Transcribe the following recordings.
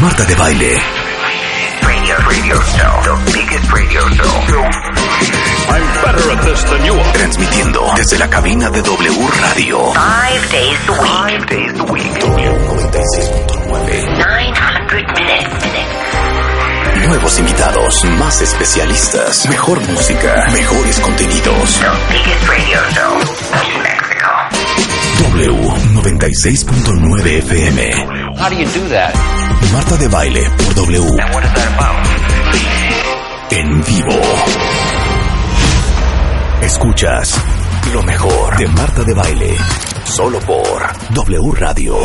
Marta de Baile, Radio, radio show. The biggest radio show. I'm better at this than you are. transmitiendo desde la cabina de W Radio. Five days a week. Five days a week. W96.9. 900 minutes. Nuevos invitados, más especialistas, mejor música, mejores contenidos. The biggest radio show in Mexico. W96.9 FM. How do you do that? Marta de Baile por W. And what is that about? En vivo. Escuchas lo mejor de Marta de Baile. Solo por W Radio.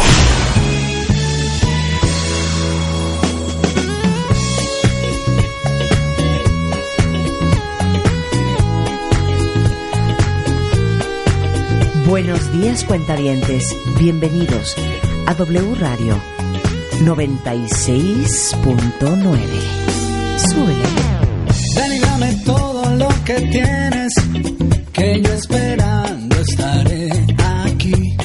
Buenos días, cuentavientes. Bienvenidos a W Radio 96.9. Súbele. Ven y dame todo lo que tienes, que yo esperando estaré aquí.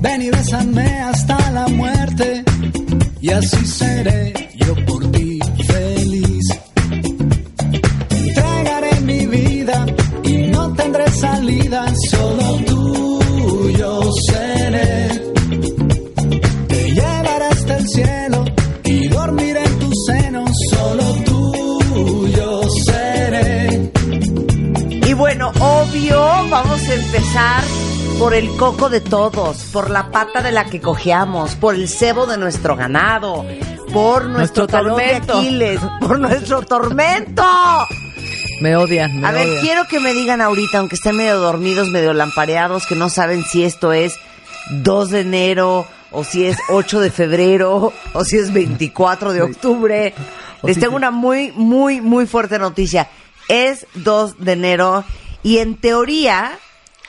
Ven y bésame hasta la muerte, y así seré por el coco de todos, por la pata de la que cojeamos, por el cebo de nuestro ganado, por nuestro, Nuestro talón de tormento. Aquiles, por nuestro tormento. Me odian, me A ver, odian. quiero que me digan ahorita, aunque estén medio dormidos, medio lampareados, que no saben si esto es 2 de enero, o si es 8 de febrero, o si es 24 de octubre. Les tengo una muy, muy, muy fuerte noticia. Es 2 de enero y en teoría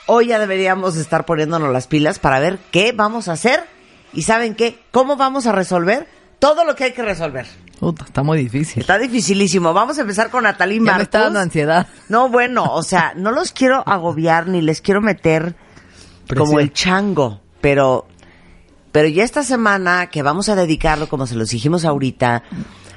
hoy ya deberíamos estar poniéndonos las pilas para ver qué vamos a hacer y saben qué, cómo vamos a resolver todo lo que hay que resolver. Puta, está muy difícil. Está dificilísimo. Vamos a empezar con Natalie Ya me Marcos. está dando ansiedad. No, bueno, o sea, no los quiero agobiar ni les quiero meter como el chango, pero pero ya esta semana que vamos a dedicarlo, como se los dijimos ahorita,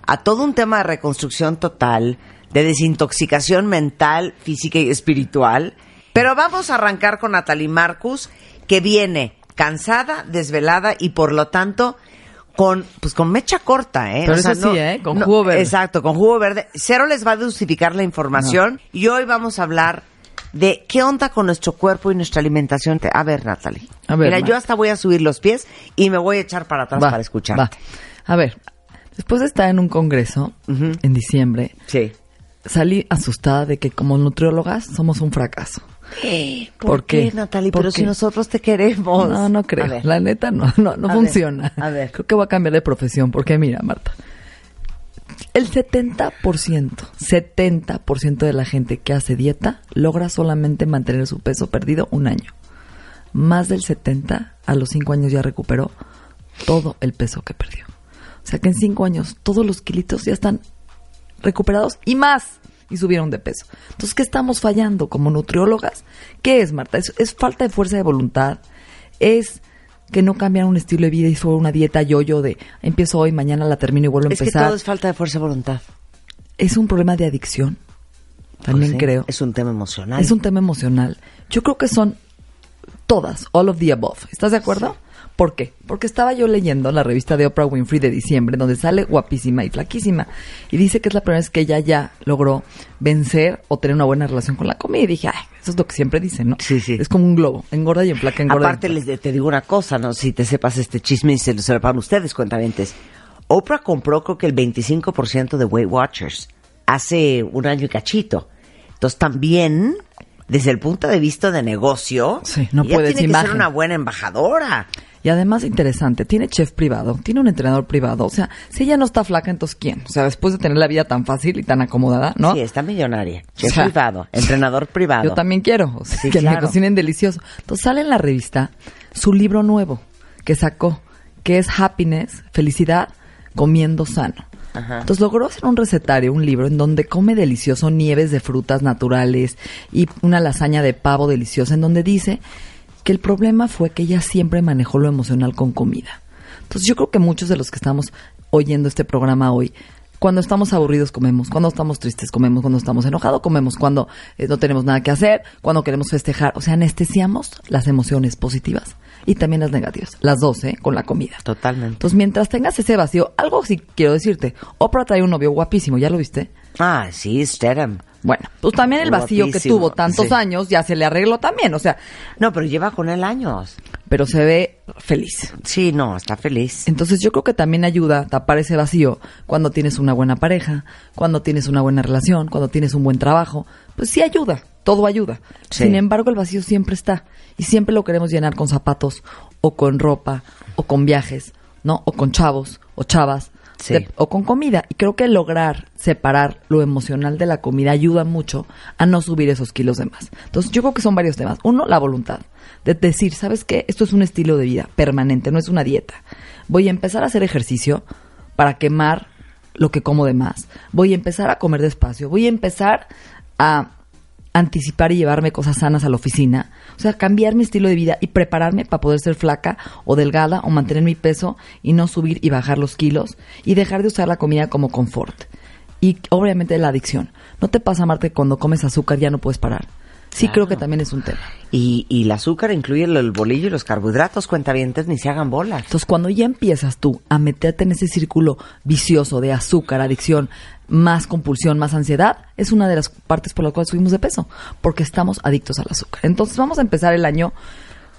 a todo un tema de reconstrucción total, de desintoxicación mental, física y espiritual. Pero vamos a arrancar con Natalie Marcus, que viene cansada, desvelada y por lo tanto con pues con mecha corta, ¿eh? Pero eso sí, ¿eh? Con jugo verde. Exacto, con jugo verde. Cero les va a dosificar la información y hoy vamos a hablar de qué onda con nuestro cuerpo y nuestra alimentación. A ver, Natalie. A ver, Mira, yo hasta voy a subir los pies y me voy a echar para atrás Va, para escuchar. va. A ver, después de estar en un congreso en diciembre, Sí. Salí asustada de que como nutriólogas somos un fracaso. ¿Por, ¿Por qué, qué? Natalie? ¿Por Pero si qué? nosotros te queremos. No, no creo. La neta no, no, no A funciona. ver, a ver. Creo que voy a cambiar de profesión porque mira, Marta, el 70%, 70% de la gente que hace dieta logra solamente mantener su peso perdido un año. Más del 70 a los 5 años ya recuperó todo el peso que perdió. O sea que en 5 años todos los kilitos ya están recuperados y más y subieron de peso. Entonces, ¿qué estamos fallando como nutriólogas? ¿Qué es, Marta? Es, es falta de fuerza de voluntad, es que no cambian un estilo de vida y solo una dieta yo-yo de empiezo hoy, mañana la termino y vuelvo a Es que empezar. todo es falta de fuerza de voluntad. Es un problema de adicción, también Pues sí, creo. Es un tema emocional. Es un tema emocional. Yo creo que son todas, all of the above. ¿Estás de acuerdo? ¿Por qué? Porque estaba yo leyendo la revista de Oprah Winfrey de diciembre, donde sale guapísima y flaquísima. Y dice que es la primera vez que ella ya logró vencer o tener una buena relación con la comida. Y dije, ay, eso es lo que siempre dicen, ¿no? Sí, sí. Es como un globo, engorda y enflaca, engorda. y Aparte, les, te digo una cosa, ¿no? Si te sepas este chisme y se lo sepan ustedes, cuentavientes. Oprah compró creo que el 25% de Weight Watchers hace un año y cachito. Entonces también, desde el punto de vista de negocio, Sí, no ella puedes tiene que imagen. ser una buena embajadora. Y además interesante, tiene chef privado, tiene un entrenador privado. O sea, si ella no está flaca, entonces ¿quién? O sea, después de tener la vida tan fácil y tan acomodada, ¿no? Sí, está millonaria. Chef O sea, privado, entrenador privado. Yo también quiero, o sea, Sí, que me claro. cocinen delicioso. Entonces sale en la revista su libro nuevo que sacó, que es Happiness, Felicidad, Comiendo Sano. Ajá. Entonces logró hacer un recetario, un libro en donde come delicioso nieves de frutas naturales y una lasaña de pavo deliciosa, en donde dice el problema fue que ella siempre manejó lo emocional con comida. Entonces yo creo que muchos de los que estamos oyendo este programa hoy, cuando estamos aburridos comemos, cuando estamos tristes comemos, cuando estamos enojados comemos, cuando eh, no tenemos nada que hacer, cuando queremos festejar, o sea, anestesiamos las emociones positivas y también las negativas, las dos, ¿eh? Con la comida. Totalmente. Entonces, mientras tengas ese vacío, algo sí quiero decirte. Oprah trae un novio guapísimo, ¿ya lo viste? Ah, sí, Stedham. Bueno, pues también el vacío que Guapísimo, tuvo tantos sí. años ya se le arregló también, o sea, No, pero lleva con él años. pero se ve feliz. Sí, no, está feliz. Entonces yo creo que también ayuda a tapar ese vacío cuando tienes una buena pareja, cuando tienes una buena relación, cuando tienes un buen trabajo. Pues sí ayuda, todo ayuda. Sí. Sin embargo, el vacío siempre está y siempre lo queremos llenar con zapatos o con ropa o con viajes, ¿no? O con chavos o chavas. Sí. de- o con comida. Y creo que lograr separar lo emocional de la comida ayuda mucho a no subir esos kilos de más. Entonces, yo creo que son varios temas. Uno, la voluntad. De decir, ¿sabes qué? Esto es un estilo de vida permanente, no es una dieta. Voy a empezar a hacer ejercicio para quemar lo que como de más. Voy a empezar a comer despacio. Voy a empezar a anticipar y llevarme cosas sanas a la oficina. O sea, cambiar mi estilo de vida y prepararme para poder ser flaca o delgada o mantener mi peso y no subir y bajar los kilos y dejar de usar la comida como confort. Y obviamente la adicción. ¿No te pasa, Marte, que cuando comes azúcar ya no puedes parar? Sí Claro. creo que también es un tema. Y, y el azúcar incluye el, el bolillo y los carbohidratos, cuentavientes, ni se hagan bolas. Entonces, cuando ya empiezas tú a meterte en ese círculo vicioso de azúcar, adicción, más compulsión, más ansiedad, es una de las partes por las cuales subimos de peso, porque estamos adictos al azúcar. Entonces, vamos a empezar el año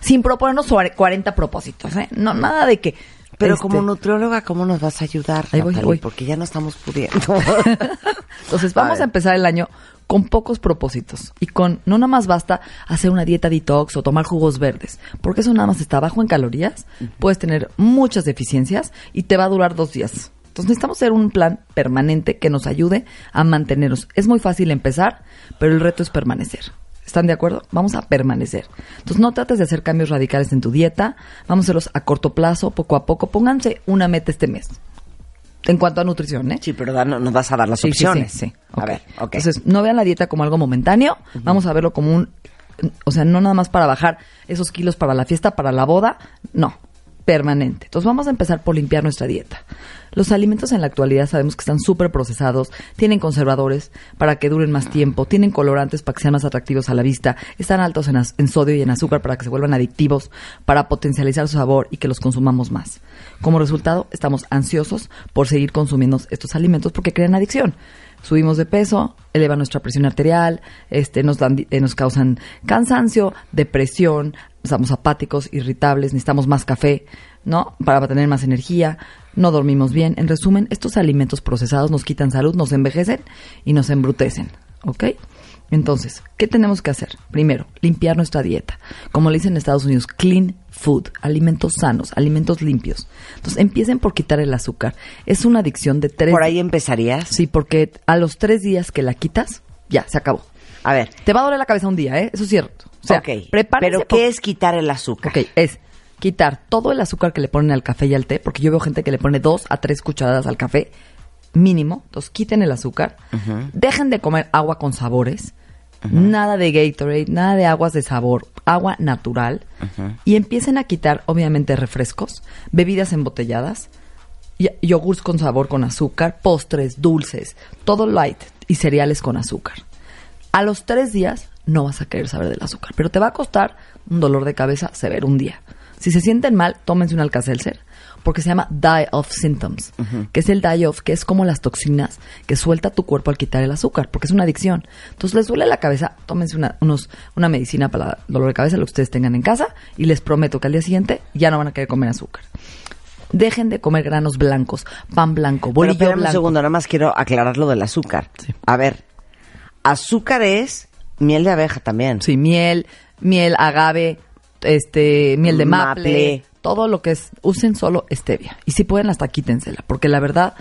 sin proponernos sobre 40 propósitos, ¿eh? No, nada de que... Pero este, como nutrióloga, ¿cómo nos vas a ayudar? Ahí voy, Natalie? voy. Porque ya no estamos pudiendo. Entonces vamos a, ver. empezar el año con pocos propósitos y con no nada más basta hacer una dieta detox o tomar jugos verdes, porque eso nada más está bajo en calorías, puedes tener muchas deficiencias y te va a durar dos días. Entonces necesitamos hacer un plan permanente que nos ayude a mantenernos. Es muy fácil empezar, pero el reto es permanecer. ¿Están de acuerdo? Vamos a permanecer. Entonces no trates de hacer cambios radicales en tu dieta, vamos a hacerlos a corto plazo, poco a poco. Pónganse una meta este mes. En cuanto a nutrición, ¿eh? sí, pero da- no- nos vas a dar las Sí, sí, opciones. sí, sí. A Ok. ver, ok. Entonces, no vean la dieta como algo momentáneo, vamos a verlo como un, o sea, no nada más para bajar esos kilos para la fiesta, para la boda, no, permanente. Entonces, vamos a empezar por limpiar nuestra dieta. Los alimentos en la actualidad sabemos que están súper procesados, tienen conservadores para que duren más tiempo, tienen colorantes para que sean más atractivos a la vista, están altos en, en sodio y en azúcar para que se vuelvan adictivos, para potencializar su sabor y que los consumamos más. Como resultado, estamos ansiosos por seguir consumiendo estos alimentos porque crean adicción. Subimos de peso, elevan nuestra presión arterial, este, nos, dan, eh, nos causan cansancio, depresión, estamos apáticos, irritables, necesitamos más café, ¿no? Para tener más energía, no dormimos bien. En resumen, estos alimentos procesados nos quitan salud, nos envejecen y nos embrutecen, ¿ok? Entonces, ¿qué tenemos que hacer? Primero, limpiar nuestra dieta. Como le dicen en Estados Unidos, clean food, alimentos sanos, alimentos limpios. Entonces, empiecen por quitar el azúcar. Es una adicción de tres ¿Por ahí empezarías? Sí, porque a los tres días que la quitas, ya, se acabó. A ver, Te va a doler la cabeza un día, ¿eh? Eso es cierto. O sea, ok. prepárense ¿Pero qué es quitar el azúcar? Ok, es quitar todo el azúcar que le ponen al café y al té, porque yo veo gente que le pone dos a tres cucharadas al café, mínimo. Entonces, quiten el azúcar. Dejen de comer agua con sabores. Nada de Gatorade, nada de aguas de sabor, agua natural. Y empiecen a quitar, obviamente, refrescos, bebidas embotelladas, yogurts con sabor con azúcar, postres, dulces, todo light y cereales con azúcar. A los tres días no vas a querer saber del azúcar, pero te va a costar un dolor de cabeza severo un día. Si se sienten mal, tómense un Alka-Seltzer, porque se llama die-off symptoms, que es el die-off, que es como las toxinas que suelta tu cuerpo al quitar el azúcar, porque es una adicción. Entonces, les duele la cabeza, tómense una, unos, una medicina para el dolor de cabeza, lo que ustedes tengan en casa, y les prometo que al día siguiente ya no van a querer comer azúcar. Dejen de comer granos blancos, pan blanco, Pero bolillo un blanco. segundo, nada más quiero aclarar lo del azúcar. Sí. A ver, azúcar es miel de abeja también. Sí, miel, miel, agave, este, miel de maple, Maple. Todo lo que es, usen solo stevia. Y si pueden, hasta quítensela, porque la verdad,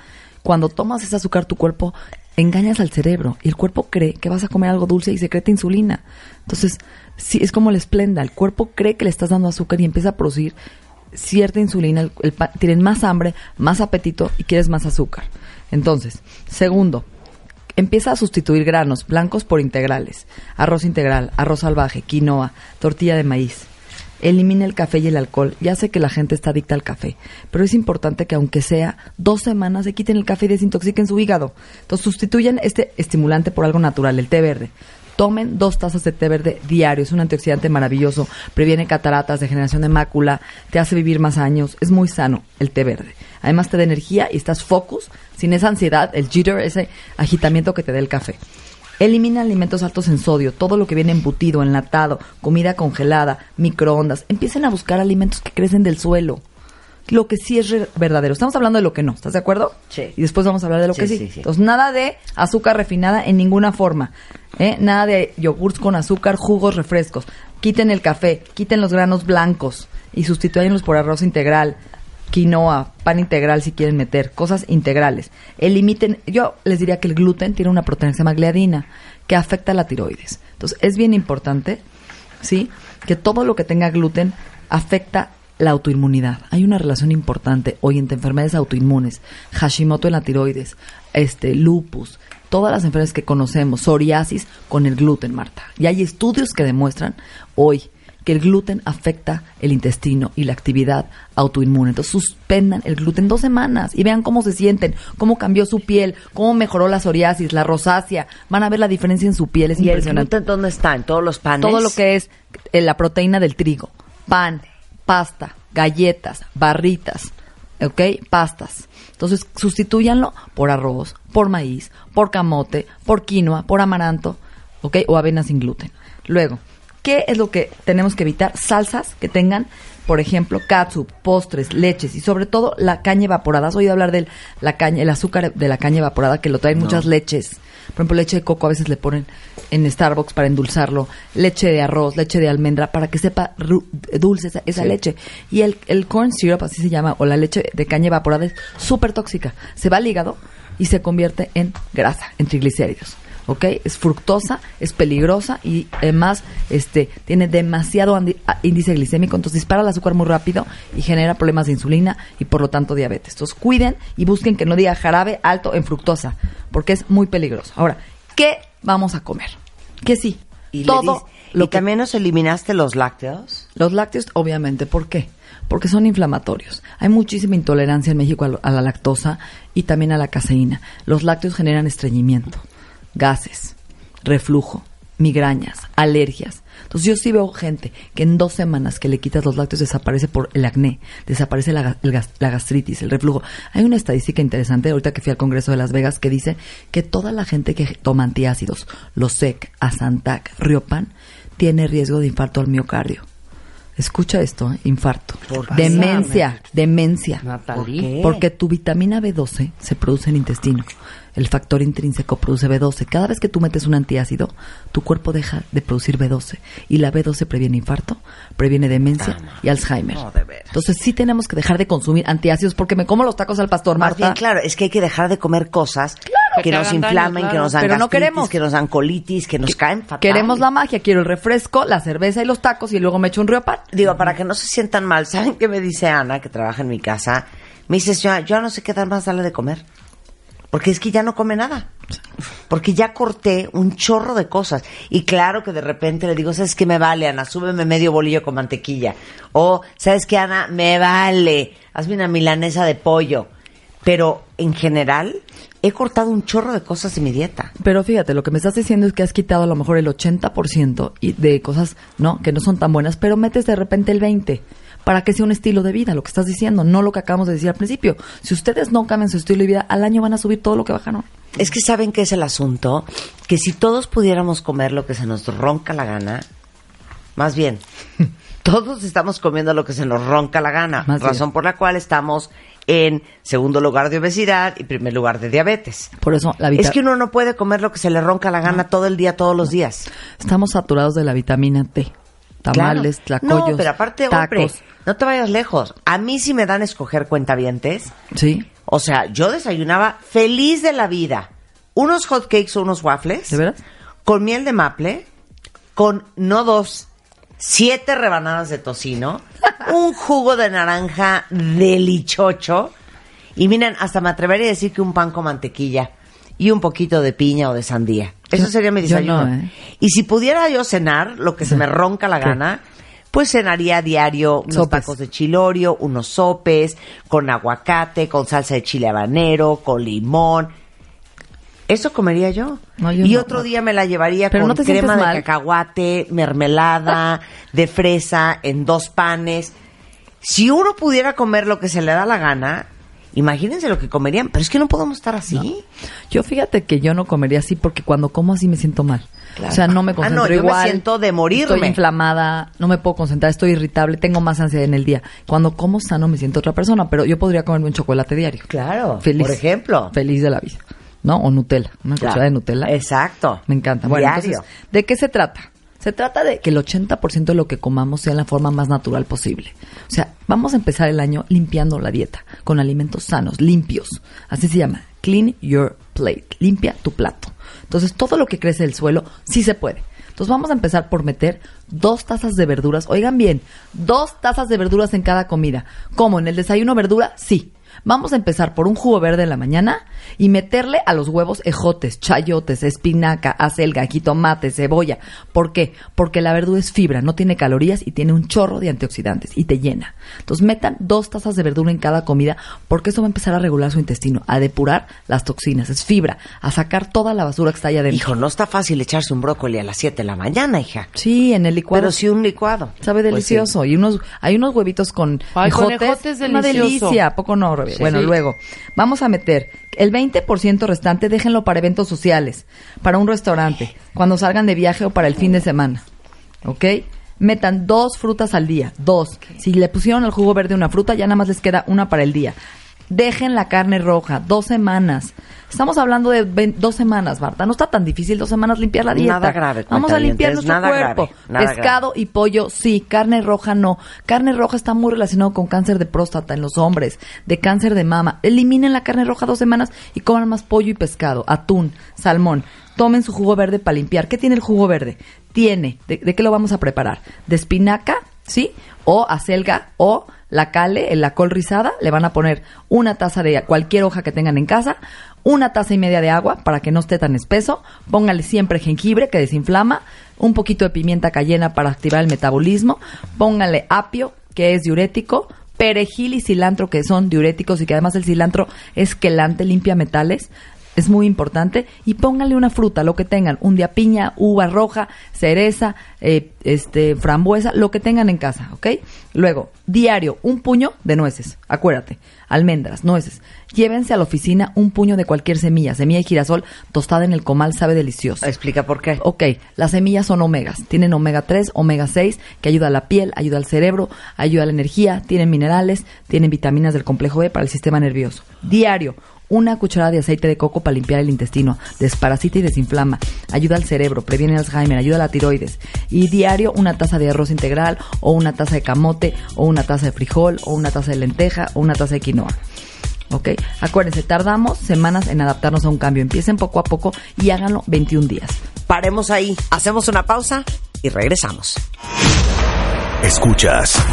cuando tomas ese azúcar, tu cuerpo engañas al cerebro y el cuerpo cree que vas a comer algo dulce y secreta insulina. Entonces, sí, es como la esplenda, el cuerpo cree que le estás dando azúcar y empieza a producir cierta insulina, el- el tienen más hambre, más apetito y quieres más azúcar. Entonces, segundo, empieza a sustituir granos blancos por integrales, arroz integral, arroz salvaje, quinoa, tortilla de maíz. Elimina el café y el alcohol. Ya sé que la gente está adicta al café, pero es importante que aunque sea dos semanas se quiten el café y desintoxiquen su hígado. Entonces sustituyan este estimulante por algo natural, el té verde. Tomen dos tazas de té verde diario. Es un antioxidante maravilloso. Previene cataratas, degeneración de mácula, te hace vivir más años. Es muy sano el té verde. Además te da energía y estás focus, sin esa ansiedad, el jitter, ese agitamiento que te da el café. Elimina alimentos altos en sodio, todo lo que viene embutido, enlatado, comida congelada, microondas. Empiecen a buscar alimentos que crecen del suelo. Lo que sí es verdadero. Estamos hablando de lo que no, ¿estás de acuerdo? Sí. Y después vamos a hablar de lo Sí, que sí. Entonces, nada de azúcar refinada en ninguna forma. ¿eh? Nada de yogurts con azúcar, jugos, refrescos. Quiten el café, quiten los granos blancos y sustituyanlos por arroz integral, quinoa, pan integral si quieren meter, cosas integrales. Elimiten, yo les diría que el gluten tiene una proteína que gliadina, que afecta a la tiroides. Entonces, es bien importante, ¿sí? Que todo lo que tenga gluten afecta la autoinmunidad. Hay una relación importante hoy entre enfermedades autoinmunes, Hashimoto en la tiroides, este lupus, todas las enfermedades que conocemos, psoriasis con el gluten, Marta. Y hay estudios que demuestran hoy que el gluten afecta el intestino y la actividad autoinmune. Entonces suspendan el gluten dos semanas y vean cómo se sienten, cómo cambió su piel, cómo mejoró la psoriasis, la rosácea. Van a ver la diferencia en su piel, es ¿Y el impresionante gluten dónde está? ¿En todos los panes? todo lo que es eh, la proteína del trigo, pan, pasta, galletas, barritas, ¿ok? Pastas. Entonces, sustituyanlo por arroz, por maíz, por camote, por quinoa, por amaranto, ¿ok? O avena sin gluten. Luego, ¿qué es lo que tenemos que evitar? Salsas que tengan, por ejemplo, catsup, postres, leches y sobre todo la caña evaporada. ¿Has oído hablar de la caña, el azúcar de la caña evaporada que lo traen muchas leches? Por ejemplo, leche de coco a veces le ponen en Starbucks para endulzarlo, leche de arroz, leche de almendra, para que sepa dulce esa, esa leche. Y el, el corn syrup, así se llama, o la leche de caña evaporada, es súper tóxica. Se va al hígado y se convierte en grasa, en triglicéridos. ¿Ok? Es fructosa, es peligrosa y además este, tiene demasiado andi- a- índice glicémico, entonces dispara el azúcar muy rápido y genera problemas de insulina y por lo tanto diabetes. Entonces cuiden y busquen que no diga jarabe alto en fructosa, porque es muy peligroso. Ahora, ¿qué vamos a comer? Que sí, Y, todo lo ¿Y que también nos eliminaste los lácteos? los lácteos, obviamente, ¿por qué? Porque son inflamatorios. Hay muchísima intolerancia en México a, lo- a la lactosa y también a la caseína. Los lácteos generan estreñimiento, gases, reflujo, migrañas, alergias. Entonces yo sí veo gente que en dos semanas que le quitas los lácteos desaparece por el acné, desaparece la, gastritis, el reflujo. Hay una estadística interesante ahorita que fui al Congreso de Las Vegas que dice que toda la gente que toma antiácidos, Losec, Asantac, Riopan, tiene riesgo de infarto al miocardio. Escucha esto, ¿eh? infarto. Demencia, demencia. ¿Por qué? Porque tu vitamina B12 se produce en el intestino. El factor intrínseco produce B12. Cada vez que tú metes un antiácido, tu cuerpo deja de producir B12. Y la B12 previene infarto, previene demencia y Alzheimer. No, de veras. Entonces sí tenemos que dejar de consumir antiácidos porque me como los tacos al pastor, Más Marta. bien, claro, es que hay que dejar de comer cosas que, que nos daño, inflamen, que nos dan Pero no queremos. que nos dan colitis, que nos caen fatal. Queremos la magia, quiero el refresco, la cerveza y los tacos y luego me echo un río pan. Digo, para que no se sientan mal, ¿saben qué me dice Ana, que trabaja en mi casa? Me dice, señora, yo no sé qué dar más darle de comer. Porque es que ya no come nada. Porque ya corté un chorro de cosas. Y claro que de repente le digo, ¿sabes qué me vale, Ana? Súbeme medio bolillo con mantequilla. O, ¿sabes qué, Ana? Me vale. Hazme una milanesa de pollo. Pero, en general, he cortado un chorro de cosas de mi dieta. Pero fíjate, lo que me estás diciendo es que has quitado a lo mejor el 80% y de cosas no que no son tan buenas, pero metes de repente el 20% para que sea un estilo de vida, lo que estás diciendo, no lo que acabamos de decir al principio. Si ustedes no cambian su estilo de vida, al año van a subir todo lo que bajaron. Es que saben que es el asunto, que si todos pudiéramos comer lo que se nos ronca la gana, más bien, todos estamos comiendo lo que se nos ronca la gana, Más razón bien. por la cual estamos en segundo lugar de obesidad y primer lugar de diabetes. Por eso la Es vitamina... que uno no puede comer lo que se le ronca la gana todo el día, todos los días. Estamos saturados de la vitamina T. Tamales, Claro. tlacoyos, No, pero aparte, tacos. hombre, no te vayas lejos. A mí si me dan a escoger cuentavientes, Sí, o sea, yo desayunaba feliz de la vida. Unos hot cakes o unos waffles. ¿de veras? Con miel de maple, con no dos, siete rebanadas de tocino, un jugo de naranja delichocho. Y miren, hasta me atrevería a decir que un pan con mantequilla y un poquito de piña o de sandía. Eso Yo- sería mi desayuno. no, ¿eh? Y si pudiera yo cenar, lo que se me ronca la gana, pues cenaría a diario unos Sopes. tacos de chilorio, unos sopes, con aguacate, con salsa de chile habanero, con limón. Eso comería yo. No, yo y no. otro día me la llevaría Pero con te crema de mal. cacahuate, mermelada, de fresa, en dos panes. Si uno pudiera comer lo que se le da la gana, imagínense lo que comerían. Pero es que no podemos estar así. Yo fíjate que yo no comería así porque cuando como así me siento mal. Claro. O sea, no me Ah, concentro no, yo me igual. siento de morirme. Estoy inflamada, no me puedo concentrar, estoy irritable, tengo más ansiedad en el día. Cuando como sano me siento otra persona, pero yo podría comerme un chocolate diario. Claro, Feliz. por ejemplo. Feliz de la vida. ¿No? O Nutella. Una Claro. cucharada de Nutella. Exacto. Me encanta. Bueno, Diario. entonces, ¿de qué se trata? Se trata de que el 80% de lo que comamos sea en la forma más natural posible. O sea, vamos a empezar el año limpiando la dieta, con alimentos sanos, limpios. Así se llama. Clean your plate. Limpia tu plato. Entonces, todo lo que crece del suelo, sí se puede. Entonces, vamos a empezar por meter dos tazas de verduras. Oigan bien, dos tazas de verduras en cada comida. ¿Cómo? ¿En el desayuno verdura? Sí. Vamos a empezar por un jugo verde en la mañana y meterle a los huevos ejotes, chayotes, espinaca, acelga, jitomate, cebolla. ¿Por qué? Porque la verdura es fibra, no tiene calorías y tiene un chorro de antioxidantes y te llena. Entonces metan dos tazas de verdura en cada comida porque eso va a empezar a regular su intestino, a depurar las toxinas, es fibra, a sacar toda la basura que está allá adentro. Hijo, no está fácil echarse un brócoli a las 7 de la mañana, hija. Sí, en el licuado. Pero sí un licuado. Sabe Pues sí. delicioso. Y unos, hay unos huevitos con Ay, con ejotes. Una delicia, ¿a poco no, Sí. Bueno, Sí. luego, vamos a meter el 20% restante, déjenlo para eventos sociales, para un restaurante, cuando salgan de viaje o para el fin de semana. ¿Ok? Metan dos frutas al día, dos. Si le pusieron al jugo verde una fruta, ya nada más les queda una para el día. Dejen la carne roja, dos semanas. Estamos hablando de dos semanas, Marta. No está tan difícil dos semanas limpiar la dieta. Nada grave, Vamos a limpiar nuestro nada cuerpo. grave, Pescado y pollo, sí. Carne roja, no. Carne roja está muy relacionado con cáncer de próstata en los hombres, de cáncer de mama. Eliminen la carne roja dos semanas y coman más pollo y pescado, atún, salmón. Tomen su jugo verde para limpiar. ¿Qué tiene el jugo verde? Tiene, ¿de, de qué lo vamos a preparar? De espinaca, ¿sí? O acelga, o la cale, la col rizada. Le van a poner una taza de cualquier hoja que tengan en casa, una taza y media de agua para que no esté tan espeso. Póngale siempre jengibre que desinflama, un poquito de pimienta cayena para activar el metabolismo. Póngale apio, que es diurético, perejil y cilantro, que son diuréticos y que además el cilantro es quelante, limpia metales. Es muy importante. Y pónganle una fruta, lo que tengan. Un día piña, uva roja, cereza, eh, este, frambuesa, lo que tengan en casa, ¿ok? Luego, diario, un puño de nueces. Acuérdate. Almendras, nueces. Llévense a la oficina un puño de cualquier semilla. Semilla de girasol tostada en el comal sabe delicioso. Explica por qué. Ok, las semillas son omegas. Tienen omega 3, omega 6, que ayuda a la piel, ayuda al cerebro, ayuda a la energía, tienen minerales, tienen vitaminas del complejo B para el sistema nervioso. Diario, una cucharada de aceite de coco para limpiar el intestino, desparasita y desinflama, ayuda al cerebro, previene Alzheimer, ayuda a la tiroides. Y diario, una taza de arroz integral, o una taza de camote, o una taza de frijol, o una taza de lenteja, o una taza de quinoa. ¿Ok? Acuérdense, tardamos semanas en adaptarnos a un cambio. Empiecen poco a poco y háganlo 21 días. Paremos ahí, hacemos una pausa y regresamos. Escuchas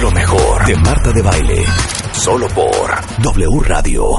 lo mejor de Marta de Baile. Solo por W Radio.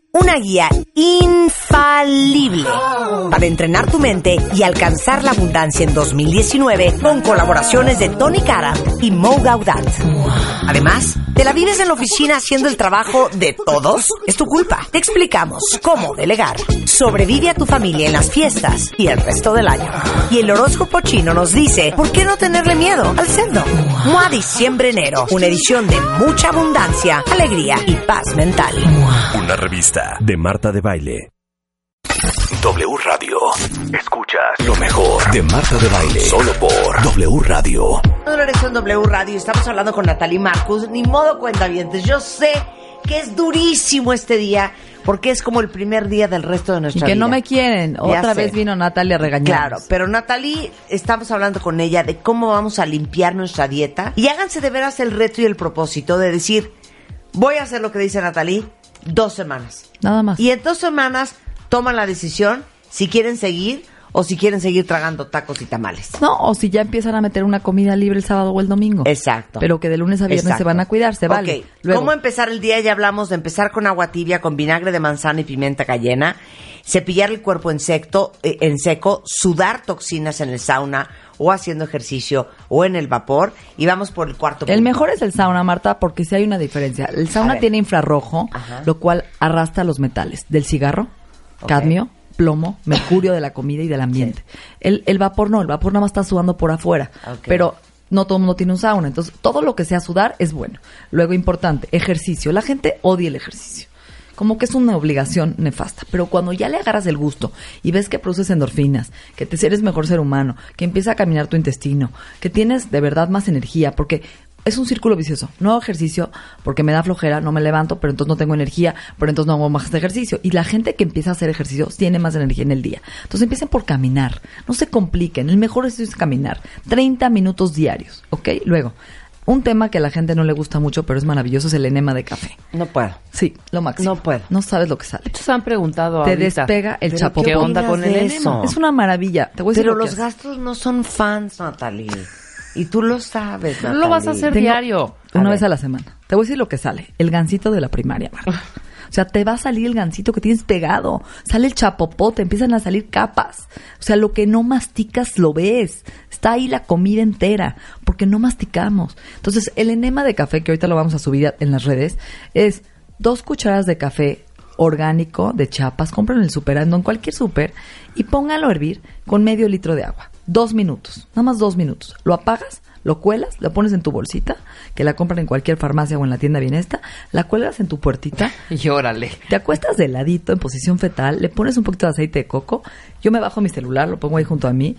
una guía infalible para entrenar tu mente y alcanzar la abundancia en 2019 con colaboraciones de Tony Cara y Mo Gaudat. Además, ¿te la vives en la oficina haciendo el trabajo de todos? Es tu culpa. Te explicamos cómo delegar. Sobrevive a tu familia en las fiestas y el resto del año. Y el horóscopo chino nos dice, ¿por qué no tenerle miedo al cerdo? MOA Diciembre Enero, una edición de mucha abundancia, alegría y paz mental. Una revista de Marta de Baile. W Radio. Escuchas lo mejor de Marta de Baile. Solo por W Radio. Regreso en W Radio. Estamos hablando con Natalie Marcus. Ni modo cuentavientes. Yo sé que es durísimo este día porque es como el primer día del resto de Y nuestra que vida. no me quieren. Ya Otra sé. vez vino Natalia a regañar. Claro, pero Natalie, estamos hablando con ella de cómo vamos a limpiar nuestra dieta. Y háganse de veras el reto y el propósito de decir, voy a hacer lo que dice Natalie, dos semanas. Nada más. Y en dos semanas toman la decisión si quieren seguir o si quieren seguir tragando tacos y tamales. No, o si ya empiezan a meter una comida libre el sábado o el domingo. Exacto. Pero que de lunes a viernes Exacto. se van a cuidar, se vale. Ok, Luego, ¿Cómo empezar el día? Ya hablamos de empezar con agua tibia, con vinagre de manzana y pimienta cayena, cepillar el cuerpo en, secto, eh, en seco, sudar toxinas en el sauna o haciendo ejercicio o en el vapor y vamos por el cuarto el punto. mejor es el sauna, Marta, porque sí hay una diferencia. El sauna tiene infrarrojo, Ajá. lo cual arrastra los metales del cigarro, cadmio, plomo, mercurio de la comida y del ambiente. El, el vapor no, el vapor nada más está sudando por afuera. Pero no todo el mundo tiene un sauna. Entonces, todo lo que sea sudar es bueno. Luego, importante, ejercicio. La gente odia el ejercicio. Como que es una obligación nefasta. Pero cuando ya le agarras el gusto y ves que produces endorfinas, que te eres mejor ser humano, que empieza a caminar tu intestino, que tienes de verdad más energía, porque es un círculo vicioso. No hago ejercicio porque me da flojera, no me levanto, pero entonces no tengo energía, pero entonces no hago más ejercicio. Y la gente que empieza a hacer ejercicio tiene más energía en el día. Entonces empiecen por caminar. No se compliquen. El mejor ejercicio es caminar. 30 minutos diarios, ¿ok? Luego, un tema que a la gente no le gusta mucho, pero es maravilloso, es el enema de café. No puedo. Sí, lo máximo. No puedo. No sabes lo que sale. Muchos han preguntado Te ahorita. despega el ¿Pero chapo. qué ¿Qué onda con el enema? eso? Es una maravilla. Te voy a decir Pero lo que los hace. gastos no son fans, Natalie. Y tú lo sabes, No Natalie. lo vas a hacer Tengo- diario. Una A vez a la semana. Te voy a decir lo que sale. El gansito de la primaria, Marta. O sea, te va a salir el gansito que tienes pegado. Sale el chapopote, empiezan a salir capas. O sea, lo que no masticas lo ves. Está ahí la comida entera, porque no masticamos. Entonces, el enema de café, que ahorita lo vamos a subir en las redes, es dos cucharadas de café orgánico de chapas, compren en el superando, en cualquier super, y póngalo a hervir con medio litro de agua. Dos minutos, nada más dos minutos. Lo apagas, lo cuelas, lo pones en tu bolsita, que la compran en cualquier farmacia o en la tienda bienesta, la cuelgas en tu puertita, Y órale. te acuestas de ladito en posición fetal, le pones un poquito de aceite de coco, yo me bajo mi celular, lo pongo ahí junto a mí,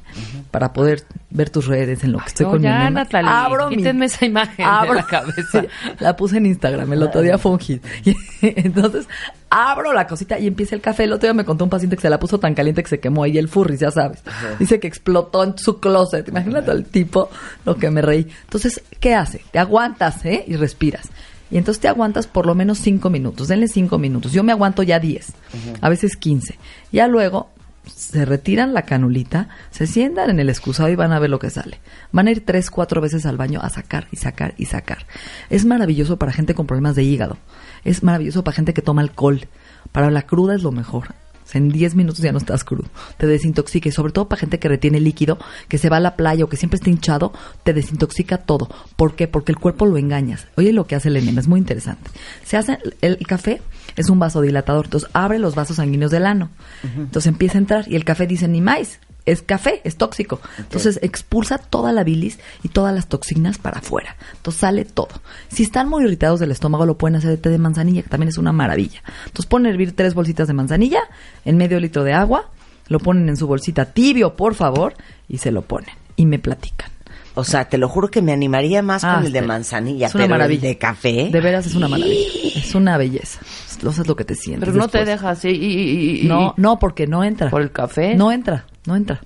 para poder ver tus redes en lo que estoy No, con mi ya. Natalie, Abro mi- esa imagen de la cabeza. la puse en Instagram, el otro día fue un hit. Y entonces, abro la cosita y empieza el café. El otro día me contó un paciente que se la puso tan caliente que se quemó ahí el furry, ya sabes. Dice que explotó en su closet. Imagínate al tipo, lo que me reí. Entonces, ¿qué hace? Te aguantas, ¿eh? Y respiras. Y entonces te aguantas por lo menos cinco minutos. Denle cinco minutos. Yo me aguanto ya diez, a veces quince. Ya luego se retiran la canulita, se sientan en el excusado y van a ver lo que sale. Van a ir tres, cuatro veces al baño a sacar y sacar y sacar. Es maravilloso para gente con problemas de hígado. Es maravilloso para gente que toma alcohol. Para la cruda es lo mejor. O sea, en 10 minutos ya no estás crudo. Te desintoxica y sobre todo para gente que retiene líquido, que se va a la playa o que siempre está hinchado, te desintoxica todo. ¿Por qué? Porque el cuerpo lo engañas. Oye lo que hace el enema, es muy interesante. Se hace el, el café es un vasodilatador, entonces abre los vasos sanguíneos del ano. Entonces empieza a entrar y el café dice ni más, es café, es tóxico. Entonces expulsa toda la bilis y todas las toxinas para afuera. Entonces sale todo. Si están muy irritados del estómago, lo pueden hacer de té de manzanilla, que también es una maravilla. Entonces ponen a hervir tres bolsitas de manzanilla en medio litro de agua, lo ponen en su bolsita tibio, por favor, y se lo ponen. Y me platican. O sea, te lo juro que me animaría más Ah, con el de manzanilla, Es una pero maravilla. el de café. De veras es una maravilla. Es una belleza. Lo es lo que te sientes. Pero no te dejas, y- y- No, no, porque no entra. ¿Por el café? No entra, no entra.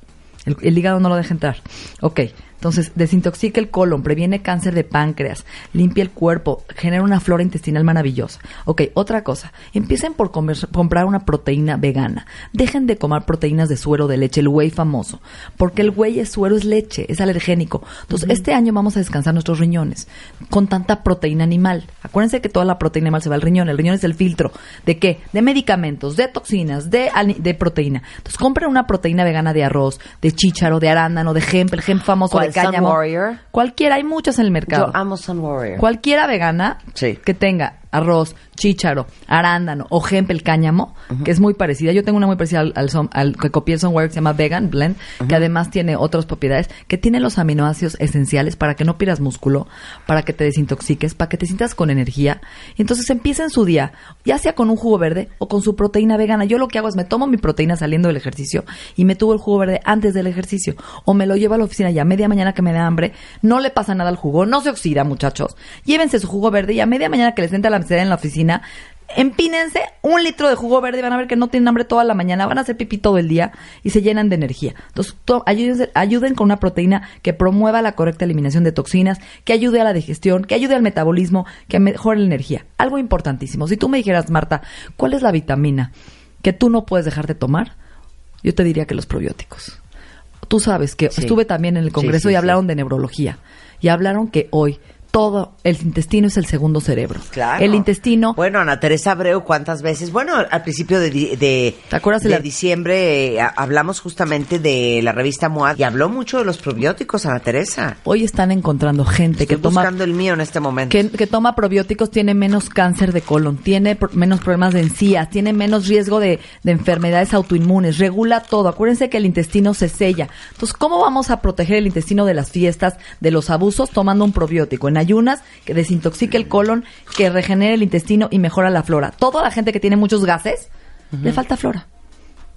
El, el hígado no lo deja entrar. Ok, entonces desintoxica el colon, previene cáncer de páncreas, limpia el cuerpo, genera una flora intestinal maravillosa. Ok, otra cosa, empiecen por comer- comprar una proteína vegana. Dejen de comer proteínas de suero de leche, el whey famoso, porque el whey es suero, es leche, es alergénico. Entonces, este año vamos a descansar nuestros riñones con tanta proteína animal. Acuérdense que toda la proteína animal se va al riñón. El riñón es el filtro. ¿De qué? De medicamentos, de toxinas, de, de proteína. Entonces, compren una proteína vegana de arroz, de chícharo, de arándano, de hemp, el hemp famoso. De cáñamo. Sun Warrior? Cualquiera, hay muchas en el mercado. Yo amo Sun Warrior. Cualquiera vegana Sí. que tenga arroz, chícharo, arándano o el cáñamo, que es muy parecida. Yo tengo una muy parecida al, al, al que copié el Sonware que se llama Vegan Blend, que además tiene otras propiedades, que tiene los aminoácidos esenciales para que no pierdas músculo, para que te desintoxiques, para que te sientas con energía. Y entonces empiecen su día, ya sea con un jugo verde o con su proteína vegana. Yo lo que hago es me tomo mi proteína saliendo del ejercicio y me tuvo el jugo verde antes del ejercicio. O me lo llevo a la oficina ya a media mañana que me da hambre. No le pasa nada al jugo, no se oxida, muchachos. Llévense su jugo verde y a media mañana que les entre la en la oficina, empínense un litro de jugo verde y van a ver que no tienen hambre toda la mañana, van a hacer pipí todo el día y se llenan de energía. Entonces, to- ayuden, ayuden con una proteína que promueva la correcta eliminación de toxinas, que ayude a la digestión, que ayude al metabolismo, que mejore la energía. Algo importantísimo. Si tú me dijeras, Marta, ¿cuál es la vitamina que tú no puedes dejar de tomar? Yo te diría que los probióticos. Tú sabes que Sí. estuve también en el Congreso sí, y hablaron de neurología. Y hablaron que hoy todo el intestino es el segundo cerebro. Claro. El intestino Bueno, Ana Teresa Abreu, ¿cuántas veces? Bueno, al principio de, ¿Te acuerdas de la- diciembre eh, hablamos justamente de la revista MOAD y habló mucho de los probióticos, Ana Teresa. Hoy están encontrando gente Estoy que toma buscando el mío en este momento. que, que toma probióticos tiene menos cáncer de colon, tiene pro- menos problemas de encías, tiene menos riesgo de, de enfermedades autoinmunes, regula todo. Acuérdense que el intestino se sella. Entonces, ¿cómo vamos a proteger el intestino de las fiestas, de los abusos? Tomando un probiótico en ayunas que desintoxique el colon, que regenere el intestino y mejora la flora. Toda la gente que tiene muchos gases, le falta flora.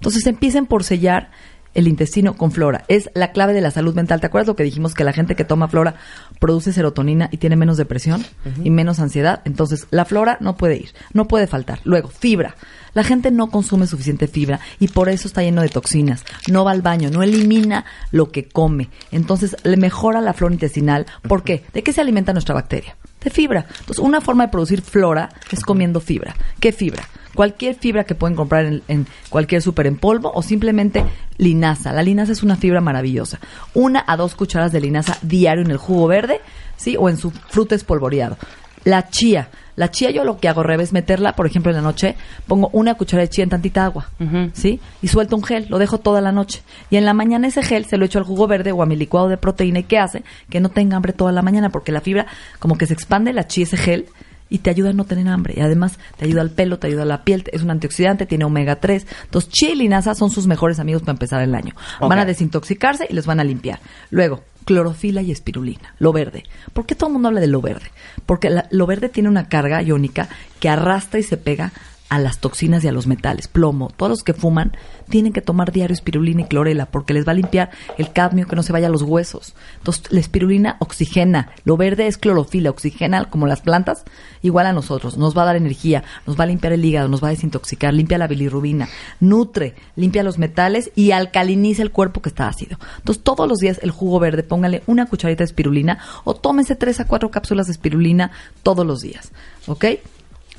Entonces empiecen por sellar el intestino con flora. Es la clave de la salud mental. ¿Te acuerdas lo que dijimos? Que la gente que toma flora produce serotonina y tiene menos depresión y menos ansiedad. Entonces, la flora no puede ir, no puede faltar. Luego, fibra. La gente no consume suficiente fibra y por eso está lleno de toxinas. No va al baño, no elimina lo que come. Entonces, le mejora la flora intestinal. ¿Por qué? ¿De qué se alimenta nuestra bacteria? De fibra. Entonces, una forma de producir flora es comiendo fibra. ¿Qué fibra? cualquier fibra que pueden comprar en, cualquier súper en polvo o simplemente linaza. La linaza es una fibra maravillosa. Una a dos cucharadas de linaza diario en el jugo verde, ¿sí? O en su fruto espolvoreado. La chía. La chía yo lo que hago, Rebe, es meterla, por ejemplo, en la noche, pongo una cucharada de chía en tantita agua, ¿sí? Y suelto un gel, lo dejo toda la noche. Y en la mañana ese gel se lo echo al jugo verde o a mi licuado de proteína. ¿Y qué hace? Que no tenga hambre toda la mañana, porque la fibra como que se expande la chía, ese gel, y te ayuda a no tener hambre. Y además te ayuda al pelo, te ayuda a la piel, es un antioxidante, tiene omega 3. Entonces, chía y linaza son sus mejores amigos para empezar el año. Van a desintoxicarse y les van a limpiar. Luego, clorofila y espirulina, lo verde. ¿Por qué todo el mundo habla de lo verde? Porque la- lo verde tiene una carga iónica que arrastra y se pega a las toxinas y a los metales, plomo. Todos los que fuman tienen que tomar diario espirulina y clorela porque les va a limpiar el cadmio que no se vaya a los huesos. Entonces, la espirulina oxigena. Lo verde es clorofila, oxigena como las plantas, igual a nosotros. Nos va a dar energía, nos va a limpiar el hígado, nos va a desintoxicar, limpia la bilirrubina, nutre, limpia los metales y alcaliniza el cuerpo que está ácido. Entonces, todos los días el jugo verde, póngale una cucharita de espirulina o tómense tres a cuatro cápsulas de espirulina todos los días. ¿Ok?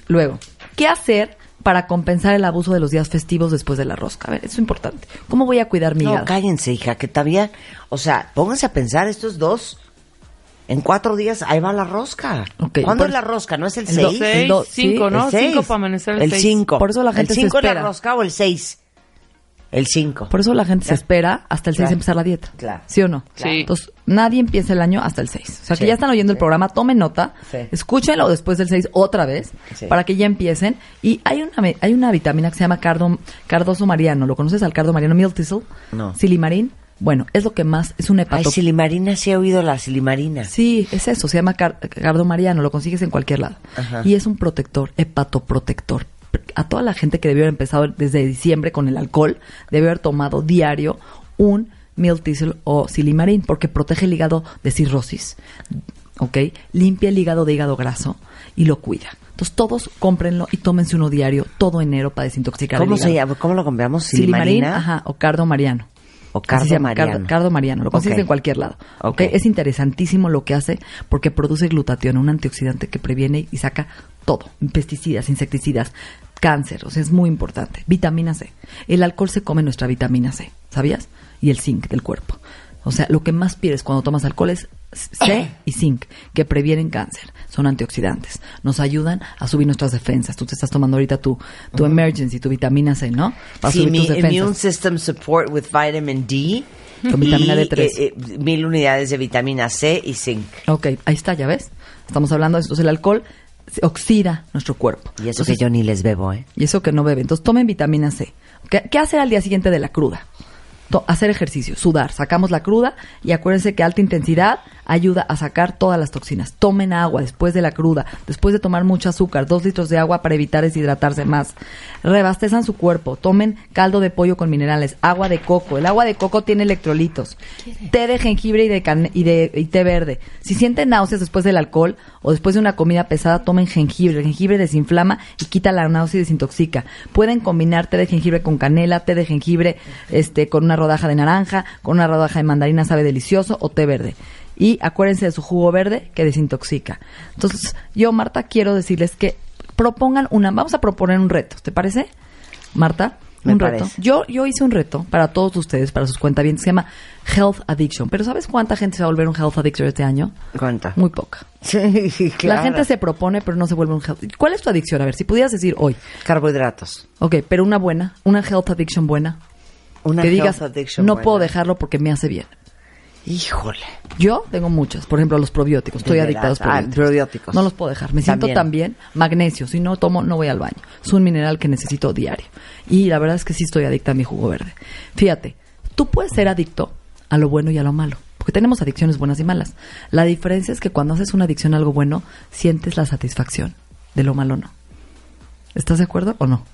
Luego, ¿qué hacer para compensar el abuso de los días festivos después de la rosca? A ver, eso es importante. ¿Cómo voy a cuidar mi No, hígado? cállense, hija, que todavía, o sea, pónganse a pensar estos dos. En cuatro días, ahí va la rosca. ¿Cuándo es la rosca? ¿No es el el do- 6? el Seis, do- cinco, sí, ¿no? el seis. Cinco para amanecer el El seis. 5. Por eso la gente ¿El se 5 es la rosca o el 6? El 5. Por eso la gente se espera hasta el 6 Claro. empezar la dieta. Claro. ¿Sí o no? Sí. Entonces, nadie empieza el año hasta el 6. O sea, que ya están oyendo el programa, tomen nota, Sí. escúchenlo después del 6 otra vez, Sí. para que ya empiecen. Y hay una, hay una vitamina que se llama cardo, cardoso mariano. ¿Lo conoces al cardo mariano? Miltisol. No. Silimarín. Bueno, es lo que más, es un Ay, hepato... silimarina, sí he oído la silimarina. Sí, es eso, se llama car- cardomariano, lo consigues en cualquier lado. Ajá. Y es un protector, hepatoprotector. A toda la gente que debió haber empezado desde diciembre con el alcohol, debe haber tomado diario un miltisol o silimarín, porque protege el hígado de cirrosis, ¿ok? Limpia el hígado de hígado graso y lo cuida. Entonces todos cómprenlo y tómense uno diario, todo enero para desintoxicar ¿Cómo el se hígado. llama? ¿Cómo lo compramos? Silimarín, ¿Silimarina? ajá, o cardo mariano. O cardo se llama, mariano. Cardo, cardo mariano. Lo consigues Ok. en cualquier lado. Ok. ¿ok? Es interesantísimo lo que hace porque produce glutatión, un antioxidante que previene y saca todo. Pesticidas, insecticidas, cáncer. O sea, es muy importante. Vitamina C. El alcohol se come nuestra vitamina C. ¿Sabías? Y el zinc del cuerpo. O sea, lo que más pierdes cuando tomas alcohol es C y zinc, que previenen cáncer. Son antioxidantes. Nos ayudan a subir nuestras defensas. Tú te estás tomando ahorita tu, tu emergency, tu vitamina C, ¿no? Para Sí, subir mi tus defensas. Immune System Support with Vitamin D. Con vitamina y, D3. eh, eh, mil unidades de vitamina C y zinc. Ok, ahí está, ya ves. Estamos hablando de esto. El alcohol oxida nuestro cuerpo. Y eso Entonces, que yo ni les bebo, ¿eh? y eso que no bebe. Entonces tomen vitamina C. ¿Qué, qué hacer al día siguiente de la cruda? Hacer ejercicio, sudar, sacamos la cruda y acuérdense que alta intensidad ayuda a sacar todas las toxinas. Tomen agua después de la cruda, después de tomar mucho azúcar, dos litros de agua para evitar deshidratarse más. Rebastezan su cuerpo, tomen caldo de pollo con minerales, agua de coco. El agua de coco tiene electrolitos, té de jengibre y de, y de y té verde. Si sienten náuseas después del alcohol o después de una comida pesada, tomen jengibre. El jengibre desinflama y quita la náusea y desintoxica. Pueden combinar té de jengibre con canela, té de jengibre este, con una rodaja de naranja, con una rodaja de mandarina, sabe delicioso, o té verde. Y acuérdense de su jugo verde que desintoxica. Entonces, yo, Marta, quiero decirles que propongan una, vamos a proponer un reto, ¿te parece? Marta, Me un parece. reto. Yo, yo hice un reto para todos ustedes, para sus cuentavientes, se llama Health Addiction. Pero ¿sabes cuánta gente se va a volver un Health Addiction este año? Cuenta. Muy poca. Sí, claro. La gente se propone, pero no se vuelve un health. ¿Cuál es tu adicción? A ver, si pudieras decir hoy. Carbohidratos. Ok, pero una buena, una health addiction buena. Una que digas, no buena. puedo dejarlo porque me hace bien. Híjole. Yo tengo muchas, por ejemplo, los probióticos. Estoy adicta a los. Ah, probióticos. probióticos. No los puedo dejar. Me siento También. tan bien. Magnesio. Si no tomo, no voy al baño. Es un mineral que necesito diario. Y la verdad es que sí estoy adicta a mi jugo verde. Fíjate, tú puedes ser adicto a lo bueno y a lo malo. Porque tenemos adicciones buenas y malas. La diferencia es que cuando haces una adicción a algo bueno, sientes la satisfacción. De lo malo no. ¿Estás de acuerdo o no?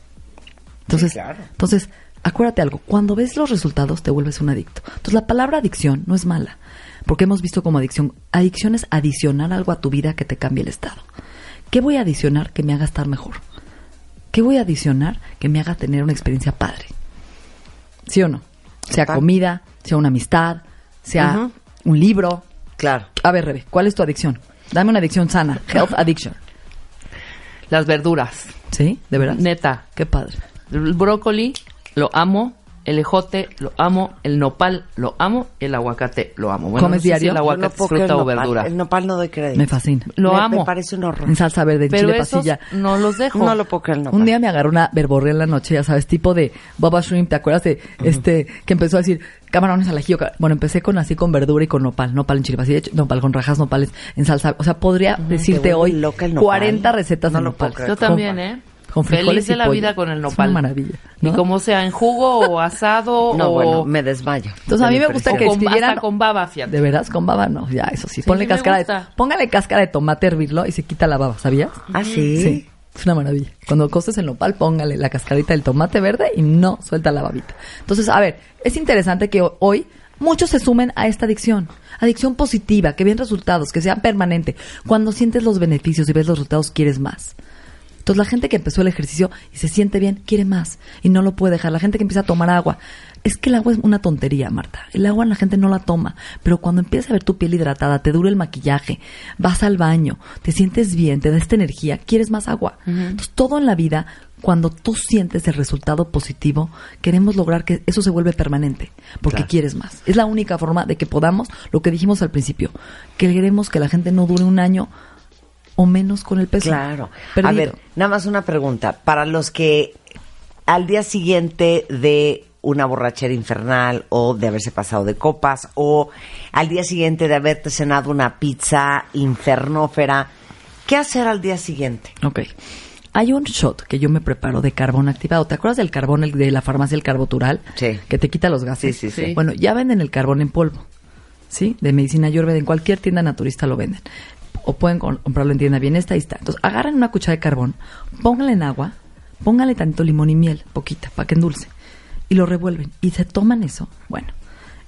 Entonces, claro. entonces, acuérdate algo, cuando ves los resultados te vuelves un adicto. Entonces la palabra adicción no es mala, porque hemos visto como adicción, adicción es adicionar algo a tu vida que te cambie el estado. ¿Qué voy a adicionar que me haga estar mejor? ¿Qué voy a adicionar que me haga tener una experiencia padre? ¿Sí o no? Sea comida, sea una amistad, sea un libro. Claro. A ver, Rebe, ¿cuál es tu adicción? Dame una adicción sana, health addiction. Las verduras. ¿Sí? ¿De verdad? Neta. Qué padre. El brócoli, lo amo. El ejote, lo amo. El nopal, lo amo. El aguacate, lo amo. Bueno, ¿Comes no sé diario? Si el aguacate no es fruta el o nopal. verdura. El nopal no doy crédito. Me fascina. Lo me, amo. Me parece un horror. En salsa verde, en Pero chile esos pasilla. no los dejo. No lo puedo creer el nopal. Un día me agarró una verborrea en la noche, ya sabes, tipo de Baba Shrimp, ¿te acuerdas de este que empezó a decir camarones al ajillo? Bueno, empecé con así con verdura y con nopal, nopal en chile pasilla, nopal con rajas, nopales en salsa. O sea, podría decirte hoy loca el nopal. 40 recetas No de lo nopal. puedo creer. Yo también, ¿eh? Con frijoles Feliz de y la pollo. vida con el Es nopal. una maravilla. ¿no? Y como sea, en jugo o asado No, o... bueno, me desmayo. Entonces a mí me gusta o que con, escribieran hasta con baba, fíjate. de veras con baba, no, ya eso sí. Sí, Ponle cáscara de, póngale cáscara de tomate a hervirlo y se quita la baba, ¿sabías? ¿Ah, sí? Sí, es una maravilla. Cuando costes el nopal, póngale la cascarita del tomate verde y no suelta la babita. Entonces, a ver, es interesante que ho- hoy muchos se sumen a esta adicción. Adicción positiva, que vean resultados, que sea permanente. Cuando sientes los beneficios y ves los resultados, quieres más. Entonces, la gente que empezó el ejercicio y se siente bien, quiere más y no lo puede dejar. La gente que empieza a tomar agua. Es que el agua es una tontería, Marta. El agua la gente no la toma. Pero cuando empiezas a ver tu piel hidratada, te dura el maquillaje, vas al baño, te sientes bien, te da esta energía, quieres más agua. Entonces, todo en la vida, cuando tú sientes el resultado positivo, queremos lograr que eso se vuelve permanente. Porque Claro. quieres más. Es la única forma de que podamos, lo que dijimos al principio, que queremos que la gente no dure un año o menos con el peso. Claro. Perdido. A ver, nada más una pregunta. Para los que al día siguiente de una borrachera infernal o de haberse pasado de copas o al día siguiente de haberte cenado una pizza infernófera, ¿qué hacer al día siguiente? Ok. Hay un shot que yo me preparo de carbón activado. ¿Te acuerdas del carbón el de la farmacia, el carbotural? Sí. Que te quita los gases. Sí, sí, sí. Bueno, ya venden el carbón en polvo. ¿Sí? De medicina ayurveda. En cualquier tienda naturista lo venden. O pueden comprarlo en tienda bien. Esta ahí está. Entonces, agarren una cuchara de carbón, pónganle en agua, pónganle tanto limón y miel, poquita, para que endulce. Y lo revuelven. Y se toman eso. Bueno,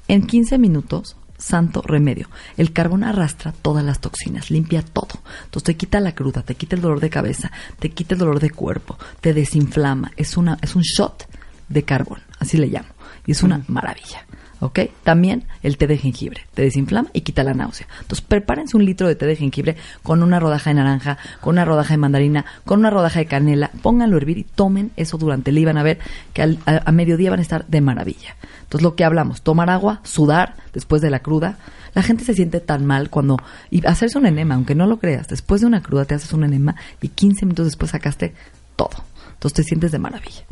en 15 minutos, santo remedio. El carbón arrastra todas las toxinas, limpia todo. Entonces te quita la cruda, te quita el dolor de cabeza, te quita el dolor de cuerpo, te desinflama. Es, una, es un shot de carbón, así le llamo. Y es una maravilla. ¿Ok? También el té de jengibre. Te desinflama y quita la náusea. Entonces, prepárense un litro de té de jengibre con una rodaja de naranja, con una rodaja de mandarina, con una rodaja de canela. Pónganlo a hervir y tomen eso durante el día. Van a ver que al- a, a mediodía van a estar de maravilla. Entonces, lo que hablamos, tomar agua, sudar después de la cruda. La gente se siente tan mal cuando... Y hacerse un enema, aunque no lo creas. Después de una cruda te haces un enema y 15 minutos después sacaste todo. Entonces, te sientes de maravilla.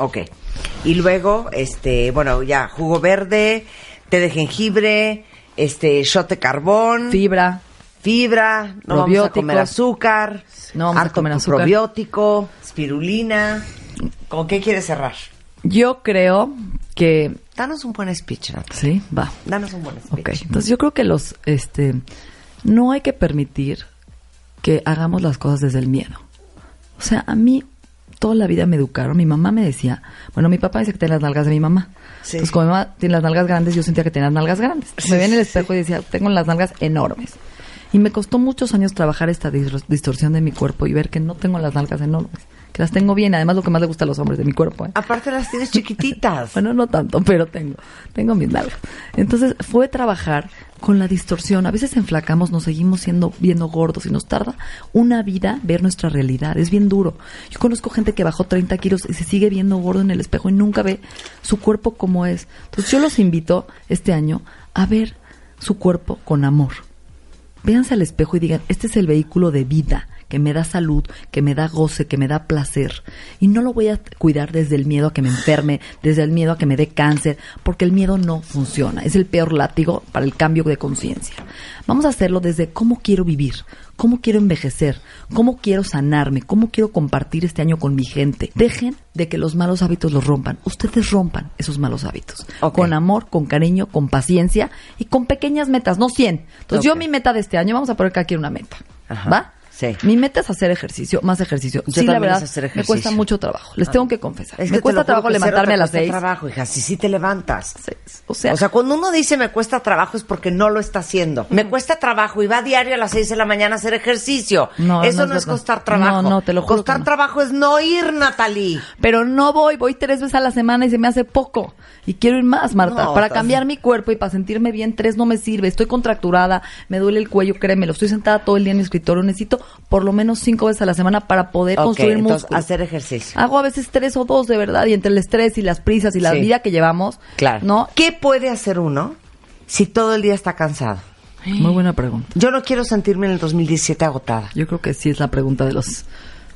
Ok. Y luego, este, bueno, ya, jugo verde, té de jengibre, este, shot de carbón, Fibra. fibra, no vamos a comer azúcar, No vamos a comer azúcar. probiótico, spirulina. ¿Con qué quieres cerrar? Yo creo que... Danos un buen speech. Sí, va. Danos un buen speech. Ok, entonces yo creo que los, este, no hay que permitir que hagamos las cosas desde el miedo. O sea, a mí toda la vida me educaron. Mi mamá me decía, bueno, mi papá dice que tiene las nalgas de mi mamá. Sí. Entonces, como mi mamá tiene las nalgas grandes, yo sentía que tenía las nalgas grandes. me veía en el espejo y decía, tengo las nalgas enormes. Y me costó muchos años trabajar esta dis- distorsión de mi cuerpo y ver que no tengo las nalgas enormes. Que las tengo bien, además lo que más le gusta a los hombres de mi cuerpo. ¿eh? Aparte las tienes chiquititas. Bueno, no tanto, pero tengo, tengo mis nalgas. Entonces fue trabajar con la distorsión. A veces enflacamos, nos seguimos siendo viendo gordos y nos tarda una vida ver nuestra realidad. Es bien duro. Yo conozco gente que bajó 30 kilos y se sigue viendo gordo en el espejo y nunca ve su cuerpo como es. Entonces yo los invito este año a ver su cuerpo con amor. Véanse al espejo y digan, este es el vehículo de vida que me da salud, que me da goce, que me da placer. Y no lo voy a cuidar desde el miedo a que me enferme, desde el miedo a que me dé cáncer, porque el miedo no funciona. Es el peor látigo para el cambio de conciencia. Vamos a hacerlo desde cómo quiero vivir, cómo quiero envejecer, cómo quiero sanarme, cómo quiero compartir este año con mi gente. Dejen de que los malos hábitos los rompan. Ustedes rompan esos malos hábitos. Con amor, con cariño, con paciencia y con pequeñas metas, no 100. Entonces yo mi meta de este año, vamos a poner cada quien una meta. Ajá. ¿Va? Sí. Mi meta es hacer ejercicio, más ejercicio. Yo sí, la verdad, me cuesta mucho trabajo. Les tengo que confesar. Es que me cuesta trabajo levantarme a las seis. trabajo, hija, si sí te levantas. Seis. O sea, O sea, cuando uno dice me cuesta trabajo es porque no lo está haciendo. Me cuesta trabajo y va diario a las 6 de la mañana a hacer ejercicio. No, Eso no no, es costar trabajo. No, no, te lo juro Costar no. trabajo es no ir, Natalie. pero no voy, voy tres veces a la semana y se me hace poco. Y quiero ir más, Marta. No, para cambiar mi cuerpo y para sentirme bien, tres no me sirve. Estoy contracturada, me duele el cuello, créemelo. Estoy sentada todo el día en mi escritorio. Necesito por lo menos cinco veces a la semana para poder Ok, construir músculo. hacer ejercicio. Hago a veces tres o dos, de verdad. Y entre el estrés y las prisas y la Sí. vida que llevamos. Claro. ¿No? ¿Qué puede hacer uno si todo el día está cansado? Muy buena pregunta. Yo no quiero sentirme en el 2017 agotada. Yo creo que sí es la pregunta de los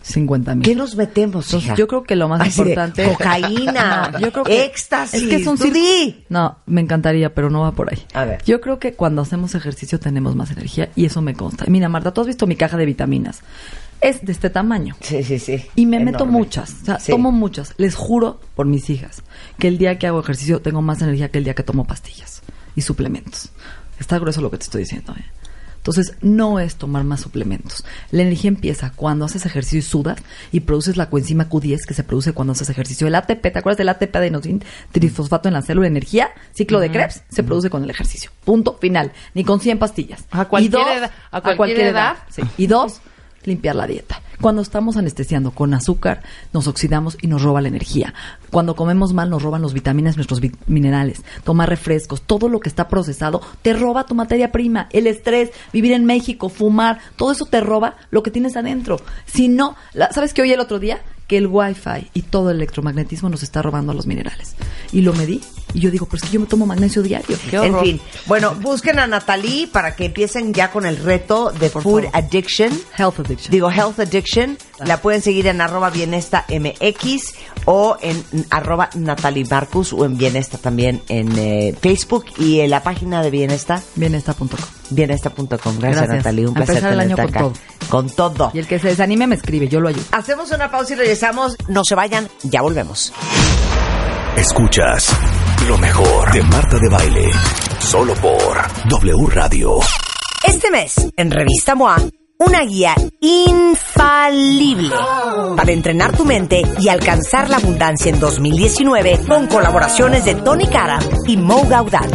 50 mil. ¿Qué nos metemos, hija? Yo creo que lo más Así de, importante. cocaína, yo creo que éxtasis, Es que es un tú cir- di. No, me encantaría, pero no va por ahí. A ver. Yo creo que cuando hacemos ejercicio tenemos más energía y eso me consta. Mira, Marta, tú has visto mi caja de vitaminas. Es de este tamaño. Sí, sí, sí. Y me meto muchas, o sea, Sí. tomo muchas. Les juro por mis hijas que el día que hago ejercicio tengo más energía que el día que tomo pastillas y suplementos. Está grueso lo que te estoy diciendo. ¿eh? Entonces, no es tomar más suplementos. La energía empieza cuando haces ejercicio y sudas y produces la coenzima Q10 que se produce cuando haces ejercicio. El ATP, ¿te acuerdas del ATP adenosín trifosfato en la célula? Energía, ciclo de Krebs, se produce con el ejercicio. Punto final. Ni con 100 pastillas. A Y cualquier dos, edad- a cualquier edad. Sí. Y dos, limpiar la dieta. Cuando estamos anestesiando con azúcar, nos oxidamos y nos roba la energía. Cuando comemos mal, nos roban los vitaminas, nuestros minerales. Tomar refrescos, todo lo que está procesado, te roba tu materia prima. El estrés, vivir en México, fumar, todo eso te roba lo que tienes adentro. Si no, la- ¿sabes qué oí el otro día? Que el wifi y todo el electromagnetismo nos está robando los minerales. Y lo medí y yo digo, pues que yo me tomo magnesio diario. En fin, bueno, busquen a Natalie para que empiecen ya con el reto de Por Food favor. Addiction. Health addiction. Digo, Health Addiction. La pueden seguir en arroba bienesta MX o en arroba Natalie Marcus o en Bienesta también en eh, Facebook y en la página de Bienesta, Bienesta.com. bienesta.com. Gracias, Gracias. Natalie. Un A placer empezar el año tenerte con acá. Con todo. Y el que se desanime me escribe, yo lo ayudo. Hacemos una pausa y regresamos. No se vayan, ya volvemos. Escuchas lo mejor de Marta de Baile. Solo por W Radio. Este mes, en Revista MOA, una guía infalible para entrenar tu mente y alcanzar la abundancia en 2019 con colaboraciones de Tony Cara y Mo Gaudat.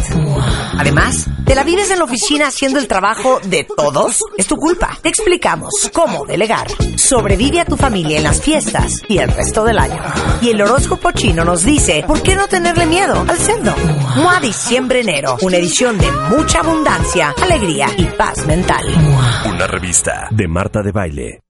Además, ¿te la vives en la oficina haciendo el trabajo de todos? Es tu culpa. Te explicamos cómo delegar. Sobrevive a tu familia en las fiestas y el resto del año. Y el horóscopo chino nos dice, ¿por qué no tenerle miedo al cerdo? MOA Diciembre-Enero, una edición de mucha abundancia, alegría y paz mental. Una revista de Marta de Baile.